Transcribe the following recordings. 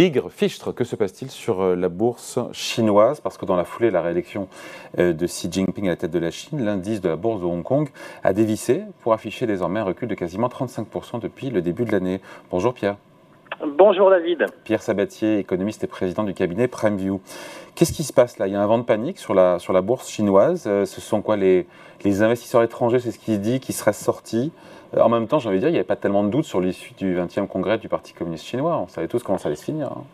bigre, fichtre. Que se passe-t-il sur euh, la bourse chinoise? Parce que dans la foulée de la réélection euh, de Xi Jinping à la tête de la Chine, l'indice de la bourse de Hong Kong a dévissé pour afficher désormais un recul de quasiment 35% depuis le début de l'année. Bonjour Pierre. Bonjour David. Pierre Sabatier, économiste et président du cabinet PrimeView. Qu'est-ce qui se passe là? Il y a un vent de panique sur la, sur la bourse chinoise. Euh, ce sont quoi les, les investisseurs étrangers, c'est ce qui se dit, qui seraient sortis euh, En même temps, j'ai envie de dire, il n'y avait pas tellement de doute sur l'issue du 20e congrès du Parti communiste chinois. On savait tous comment ça allait se finir. Hein.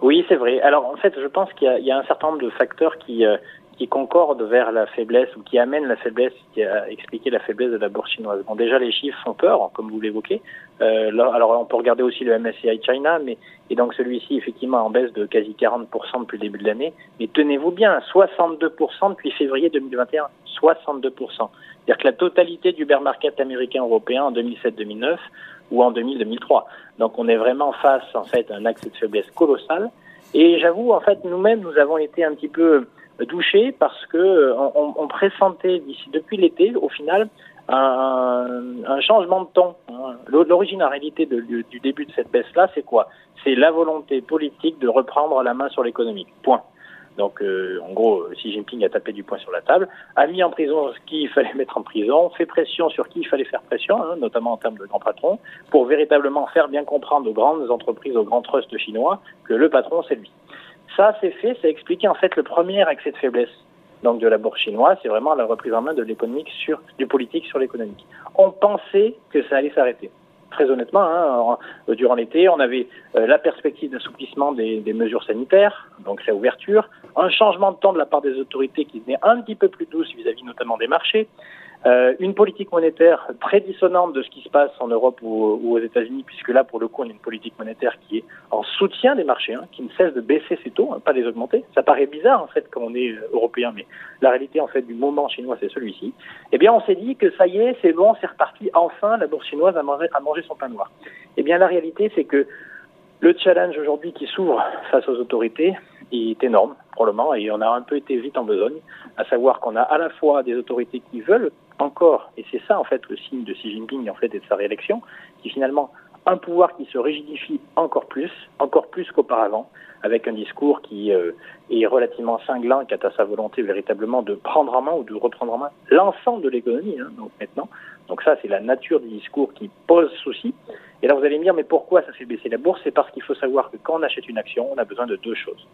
Oui, c'est vrai. Alors en fait, je pense qu'il y, y, a un certain nombre de facteurs qui, euh, qui concordent vers la faiblesse ou qui amènent la faiblesse, qui a expliqué la faiblesse de la bourse chinoise. Bon, déjà les chiffres font peur, comme vous l'évoquez. Euh, alors on peut regarder aussi le MSCI China, mais et donc celui-ci effectivement en baisse de quasi 40% depuis le début de l'année. Mais tenez-vous bien, 62% depuis février 2021, 62%. C'est-à-dire que la totalité du bear market américain européen en 2007-2009 ou en 2000-2003. Donc on est vraiment face en fait à un accès de faiblesse colossal. Et j'avoue en fait nous-mêmes nous avons été un petit peu douché parce que euh, on, on pressentait d'ici depuis l'été, au final, un, un, changement de ton. Hein. L'originalité du, du début de cette baisse-là, c'est quoi? C'est la volonté politique de reprendre la main sur l'économie. Point. Donc, euh, en gros, Xi Jinping a tapé du poing sur la table, a mis en prison ce qu'il fallait mettre en prison, fait pression sur qui il fallait faire pression, hein, notamment en termes de grands patrons, pour véritablement faire bien comprendre aux grandes entreprises, aux grands trusts chinois, que le patron, c'est lui. Ça, c'est fait, ça expliqué en fait le premier accès de faiblesse donc de la bourse chinoise, c'est vraiment la reprise en main de l'économique sur du politique sur l'économique. On pensait que ça allait s'arrêter. Très honnêtement, hein, durant l'été, on avait euh, la perspective d'assouplissement des, des, mesures sanitaires, donc réouverture, un changement de temps de la part des autorités qui venait un petit peu plus douce vis-à-vis -vis notamment des marchés, euh, une politique monétaire très dissonante de ce qui se passe en Europe ou, aux États-Unis, puisque là, pour le coup, on a une politique monétaire qui est en soutien des marchés, hein, qui ne cesse de baisser ses taux, hein, pas les augmenter. Ça paraît bizarre, en fait, quand on est euh, européen, mais la réalité, en fait, du moment chinois, c'est celui-ci. Eh bien, on s'est dit que ça y est, c'est bon, c'est reparti, enfin, la bourse chinoise a mangé, a mangé son pain noir. Eh bien, la réalité, c'est que le challenge aujourd'hui qui s'ouvre face aux autorités est énorme, probablement, et on a un peu été vite en besogne, à savoir qu'on a à la fois des autorités qui veulent encore, et c'est ça en fait le signe de Xi Jinping en fait et de sa réélection, qui finalement un pouvoir qui se rigidifie encore plus, encore plus qu'auparavant, avec un discours qui euh, est relativement cinglant quant à sa volonté véritablement de prendre en main ou de reprendre en main l'ensemble de l'économie. Hein, donc maintenant, donc ça c'est la nature du discours qui pose souci. Et là vous allez me dire mais pourquoi ça fait baisser la bourse? C'est parce qu'il faut savoir que quand on achète une action, on a besoin de deux choses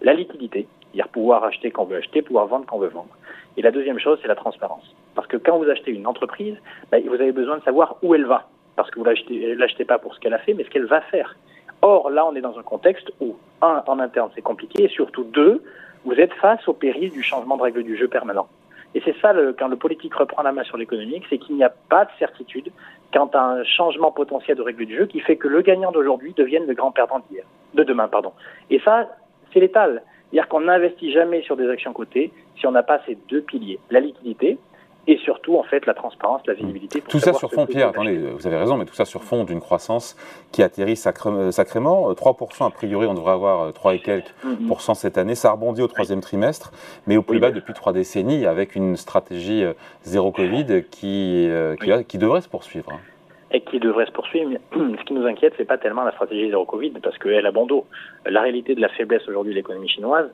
la liquidité, c'est-à-dire pouvoir acheter quand on veut acheter, pouvoir vendre quand on veut vendre. Et la deuxième chose, c'est la transparence. Parce que quand vous achetez une entreprise, ben, vous avez besoin de savoir où elle va. Parce que vous ne l'achetez pas pour ce qu'elle a fait, mais ce qu'elle va faire. Or, là, on est dans un contexte où, un, en interne, c'est compliqué, et surtout, deux, vous êtes face au péril du changement de règles du jeu permanent. Et c'est ça, quand le politique reprend la main sur l'économique, c'est qu'il n'y a pas de certitude quant à un changement potentiel de règles du jeu qui fait que le gagnant d'aujourd'hui devienne le grand perdant d'hier, de demain, pardon. Et ça, c'est létal. C'est-à-dire qu'on n'investit jamais sur des actions cotées si on n'a pas ces deux piliers, la liquidité et surtout en fait la transparence, la visibilité. Tout ça sur fond, Pierre, attendez, vous avez raison, mais tout ça sur fond d'une croissance qui atterrit sacré, sacrément. 3% a priori, on devrait avoir 3 et quelques mm -hmm. cette année. Ça rebondit au troisième trimestre, mais au plus oui, bas depuis trois décennies, avec une stratégie euh, zéro Covid qui, euh, qui, oui. a, qui devrait se poursuivre. Et qui devrait se poursuivre. Ce qui nous inquiète, c'est pas tellement la stratégie zéro Covid, parce qu'elle a bon dos. La réalité de la faiblesse aujourd'hui de l'économie chinoise,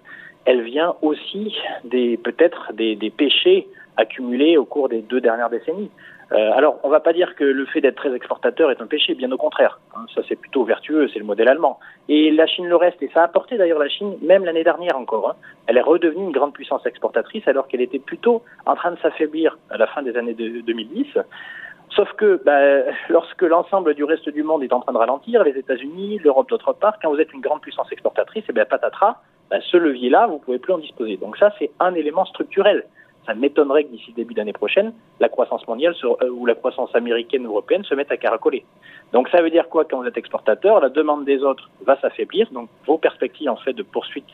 elle vient aussi des peut-être des, des, péchés accumulés au cours des deux dernières décennies. Euh, alors, on va pas dire que le fait d'être très exportateur est un péché, bien au contraire. Hein, ça, c'est plutôt vertueux, c'est le modèle allemand. Et la Chine le reste, et ça a apporté d'ailleurs la Chine, même l'année dernière encore. Hein, elle est redevenue une grande puissance exportatrice alors qu'elle était plutôt en train de s'affaiblir à la fin des années de 2010. Sauf que bah, lorsque l'ensemble du reste du monde est en train de ralentir, les États-Unis, l'Europe d'autre part, quand vous êtes une grande puissance exportatrice, et eh bien patatras, bah, ce levier-là, vous pouvez plus en disposer. Donc ça, c'est un élément structurel. Ça m'étonnerait que d'ici début d'année prochaine, la croissance mondiale euh, ou la croissance américaine ou européenne se mette à caracoler. Donc ça veut dire quoi quand vous êtes exportateur? La demande des autres va s'affaiblir, donc vos perspectives en fait de poursuite,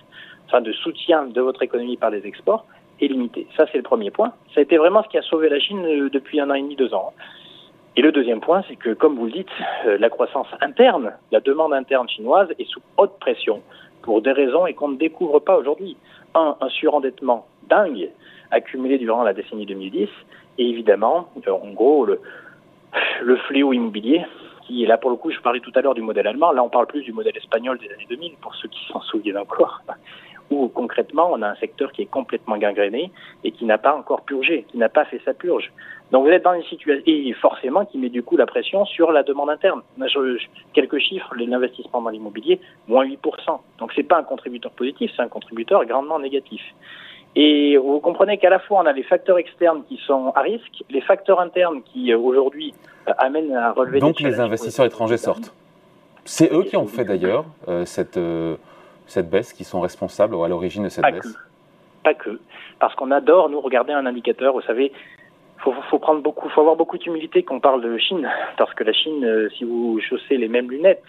enfin de soutien de votre économie par les exports est limitée. Ça c'est le premier point. Ça a été vraiment ce qui a sauvé la Chine euh, depuis un an et demi, deux ans. Et le deuxième point, c'est que, comme vous le dites, euh, la croissance interne, la demande interne chinoise est sous haute pression pour des raisons et qu'on ne découvre pas aujourd'hui. Un, un surendettement dingue accumulé durant la décennie 2010 et évidemment, euh, en gros, le, le fléau immobilier qui, et là. Pour le coup, je parlais tout à l'heure du modèle allemand, là on parle plus du modèle espagnol des années 2000, pour ceux qui s'en souviennent encore, où concrètement on a un secteur qui est complètement gangréné et qui n'a pas encore purgé, qui n'a pas fait sa purge. Donc vous êtes dans une situation, et forcément qui met du coup la pression sur la demande interne. quelques chiffres, l'investissement dans l'immobilier, moins 8%. Donc c'est pas un contributeur positif, c'est un contributeur grandement négatif. Et vous comprenez qu'à la fois on a les facteurs externes qui sont à risque, les facteurs internes qui euh, aujourd'hui euh, amènent à relever. Donc les investisseurs étrangers sortent. C'est eux qui ont fait d'ailleurs euh, cette, cette baisse, qui sont responsables à l'origine de cette baisse. Pas que, parce qu'on adore nous regarder un indicateur. Vous savez, faut, faut prendre beaucoup, faut avoir beaucoup d'humilité quand on parle de Chine, parce que la Chine, si vous chaussez les mêmes lunettes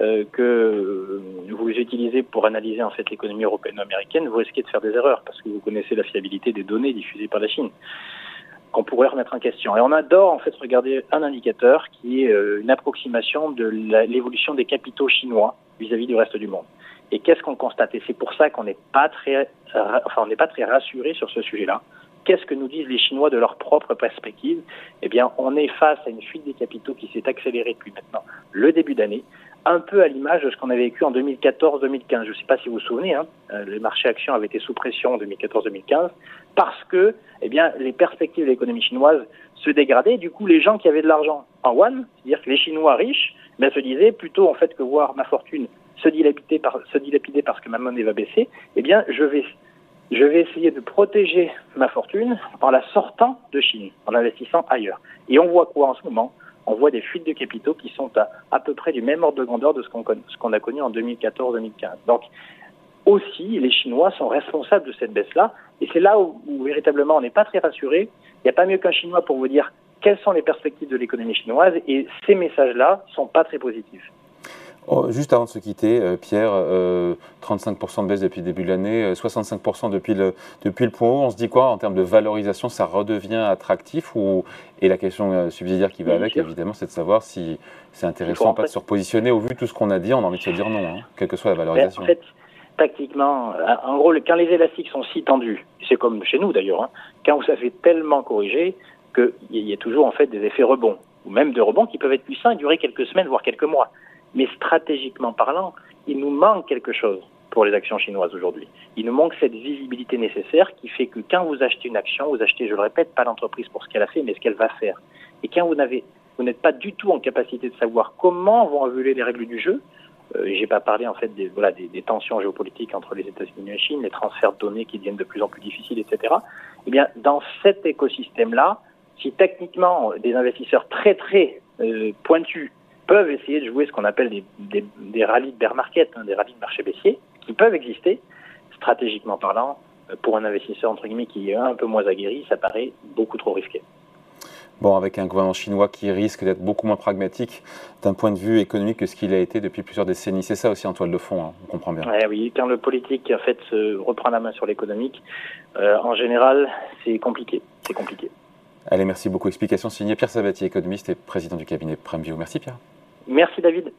euh, que vous utilisez pour analyser en fait l'économie européenne ou américaine, vous risquez de faire des erreurs parce que vous connaissez la fiabilité des données diffusées par la Chine qu'on pourrait remettre en question. Et on adore en fait regarder un indicateur qui est euh, une approximation de l'évolution des capitaux chinois vis-à-vis du reste du monde. Et qu'est-ce qu'on constate Et c'est pour ça qu'on n'est pas très, enfin on n'est pas très rassuré sur ce sujet-là. Qu'est-ce que nous disent les Chinois de leur propre perspective? Eh bien, on est face à une fuite des capitaux qui s'est accélérée depuis maintenant le début d'année, un peu à l'image de ce qu'on avait vécu en 2014-2015. Je ne sais pas si vous vous souvenez, hein, euh, les marchés actions avaient été sous pression en 2014-2015 parce que eh bien, les perspectives de l'économie chinoise se dégradaient. Du coup, les gens qui avaient de l'argent en yuan, c'est-à-dire que les Chinois riches, ben, se disaient plutôt en fait que voir ma fortune se dilapider, parce que ma monnaie va baisser, eh bien, je vais, je vais essayer de protéger ma fortune en la sortant de Chine, en investissant ailleurs. Et on voit quoi en ce moment? On voit des fuites de capitaux qui sont à, à peu près du même ordre de grandeur de ce qu'on a connu en 2014-2015. Donc, aussi, les Chinois sont responsables de cette baisse-là. Et c'est là où, véritablement on n'est pas très rassuré. Il n'y a pas mieux qu'un Chinois pour vous dire quelles sont les perspectives de l'économie chinoise. Et ces messages-là sont pas très positifs. Oh, juste avant de se quitter, euh, Pierre, 35% euh, de baisse depuis le début de l'année, 65% euh, depuis le, depuis le point haut. On se dit quoi en termes de valorisation Ça redevient attractif ou... Et la question subsidiaire qui va avec, évidemment, c'est de savoir si c'est intéressant pas de se repositionner. Au vu de tout ce qu'on a dit, on a envie de se dire non, hein, quelle que soit la valorisation. en fait, tactiquement, en gros, quand les élastiques sont si tendus, c'est comme chez nous d'ailleurs, hein, quand vous avez tellement corrigé qu'il y a toujours en fait des effets rebonds, ou même de rebonds qui peuvent être puissants et durer quelques semaines, voire quelques mois. Mais stratégiquement parlant, il nous manque quelque chose pour les actions chinoises aujourd'hui. Il nous manque cette visibilité nécessaire qui fait que quand vous achetez une action, vous achetez, je le répète, pas l'entreprise pour ce qu'elle a fait, mais ce qu'elle va faire. Et quand vous n'avez, vous n'êtes pas du tout en capacité de savoir comment vont évoluer les règles du jeu, euh, j'ai pas parlé en fait des, voilà, des, tensions géopolitiques entre les États-Unis et la Chine, les transferts de données qui deviennent de plus en plus difficiles, etc. Eh bien, dans cet écosystème-là, si techniquement des investisseurs très très euh, pointus peuvent essayer de jouer ce qu'on appelle des, des, des, rallyes de bear market, hein, des rallyes de marché baissier, qui peuvent exister, stratégiquement parlant, euh, pour un investisseur entre guillemets qui est un peu moins aguerri, ça paraît beaucoup trop risqué. Bon, avec un gouvernement chinois qui risque d'être beaucoup moins pragmatique d'un point de vue économique que ce qu'il a été depuis plusieurs décennies. C'est ça aussi en toile de fond, hein, on comprend bien. oui, quand le politique en fait se reprend la main sur l'économique, euh, en général, c'est compliqué. C'est compliqué. Allez, merci beaucoup. Explication signée Pierre Sabatier, économiste et président du cabinet Prime Merci Pierre. Merci David.